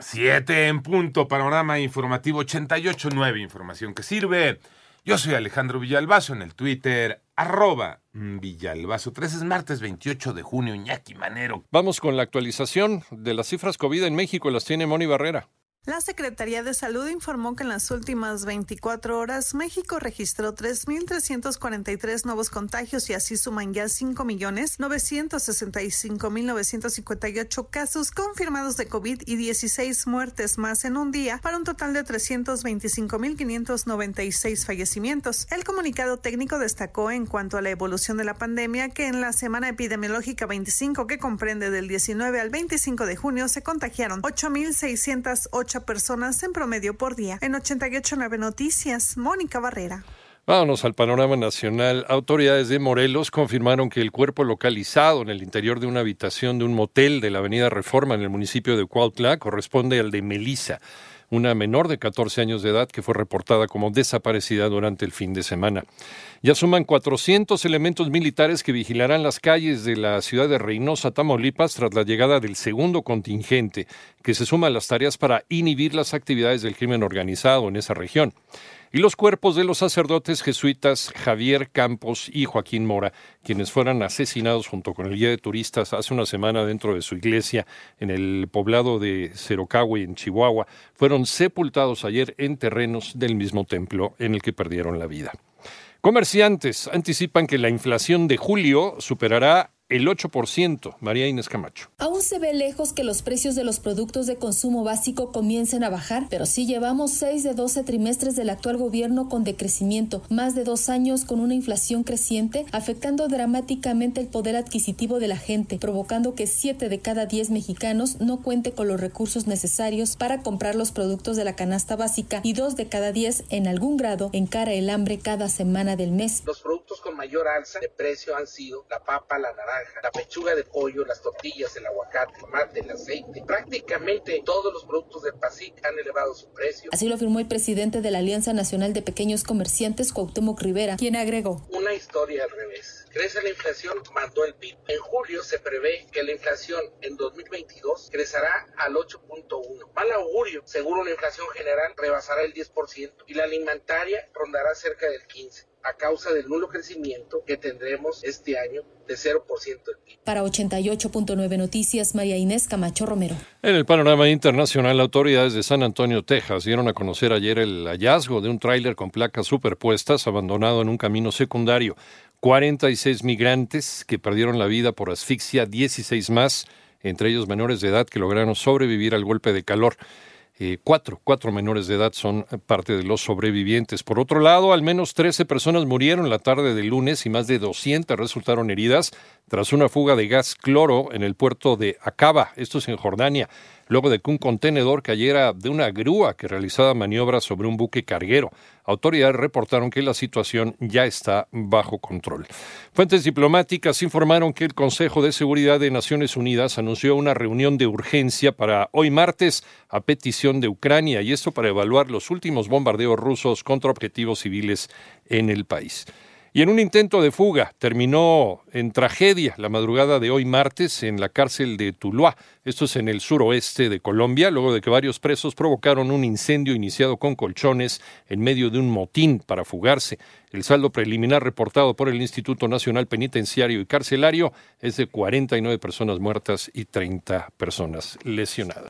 Siete en punto, panorama informativo 88.9, información que sirve. Yo soy Alejandro Villalbazo en el Twitter, arroba Villalbazo. 3 es martes 28 de junio, Iñaki Manero. Vamos con la actualización de las cifras COVID en México, las tiene Moni Barrera. La Secretaría de Salud informó que en las últimas 24 horas México registró 3.343 nuevos contagios y así suman ya 5.965.958 casos confirmados de COVID y 16 muertes más en un día para un total de 325.596 fallecimientos. El comunicado técnico destacó en cuanto a la evolución de la pandemia que en la semana epidemiológica 25 que comprende del 19 al 25 de junio se contagiaron 8.608 personas en promedio por día. En 889 Noticias, Mónica Barrera. Vámonos al panorama nacional. Autoridades de Morelos confirmaron que el cuerpo localizado en el interior de una habitación de un motel de la Avenida Reforma en el municipio de Cuautla corresponde al de Melisa, una menor de 14 años de edad que fue reportada como desaparecida durante el fin de semana. Ya suman 400 elementos militares que vigilarán las calles de la ciudad de Reynosa, Tamaulipas, tras la llegada del segundo contingente, que se suma a las tareas para inhibir las actividades del crimen organizado en esa región y los cuerpos de los sacerdotes jesuitas Javier Campos y Joaquín Mora, quienes fueron asesinados junto con el guía de turistas hace una semana dentro de su iglesia en el poblado de Cerocahue, en Chihuahua, fueron sepultados ayer en terrenos del mismo templo en el que perdieron la vida. Comerciantes anticipan que la inflación de julio superará el 8%. María Inés Camacho. Aún se ve lejos que los precios de los productos de consumo básico comiencen a bajar, pero sí llevamos 6 de 12 trimestres del actual gobierno con decrecimiento, más de dos años con una inflación creciente, afectando dramáticamente el poder adquisitivo de la gente, provocando que 7 de cada 10 mexicanos no cuente con los recursos necesarios para comprar los productos de la canasta básica y 2 de cada 10 en algún grado encara el hambre cada semana del mes. Los mayor alza de precio han sido la papa, la naranja, la pechuga de pollo, las tortillas, el aguacate, el tomate, el aceite. Prácticamente todos los productos del PASIC han elevado su precio. Así lo afirmó el presidente de la Alianza Nacional de Pequeños Comerciantes, Cuauhtémoc Rivera, quien agregó. Una historia al revés. Crece la inflación, mandó el PIB. En julio se prevé que la inflación en 2022 crecerá al 8.1. Mal augurio, seguro la inflación general rebasará el 10% y la alimentaria rondará cerca del 15% a causa del nulo crecimiento que tendremos este año de 0% del PIB. Para 88.9 Noticias, María Inés Camacho Romero. En el panorama internacional, autoridades de San Antonio, Texas, dieron a conocer ayer el hallazgo de un tráiler con placas superpuestas abandonado en un camino secundario. 46 migrantes que perdieron la vida por asfixia, 16 más, entre ellos menores de edad que lograron sobrevivir al golpe de calor. Eh, cuatro, cuatro menores de edad son parte de los sobrevivientes. Por otro lado, al menos 13 personas murieron la tarde del lunes y más de 200 resultaron heridas tras una fuga de gas cloro en el puerto de Acaba, esto es en Jordania luego de que un contenedor cayera de una grúa que realizaba maniobras sobre un buque carguero. Autoridades reportaron que la situación ya está bajo control. Fuentes diplomáticas informaron que el Consejo de Seguridad de Naciones Unidas anunció una reunión de urgencia para hoy martes a petición de Ucrania y esto para evaluar los últimos bombardeos rusos contra objetivos civiles en el país. Y en un intento de fuga terminó en tragedia la madrugada de hoy martes en la cárcel de Tuluá. Esto es en el suroeste de Colombia, luego de que varios presos provocaron un incendio iniciado con colchones en medio de un motín para fugarse. El saldo preliminar reportado por el Instituto Nacional Penitenciario y Carcelario es de 49 personas muertas y 30 personas lesionadas.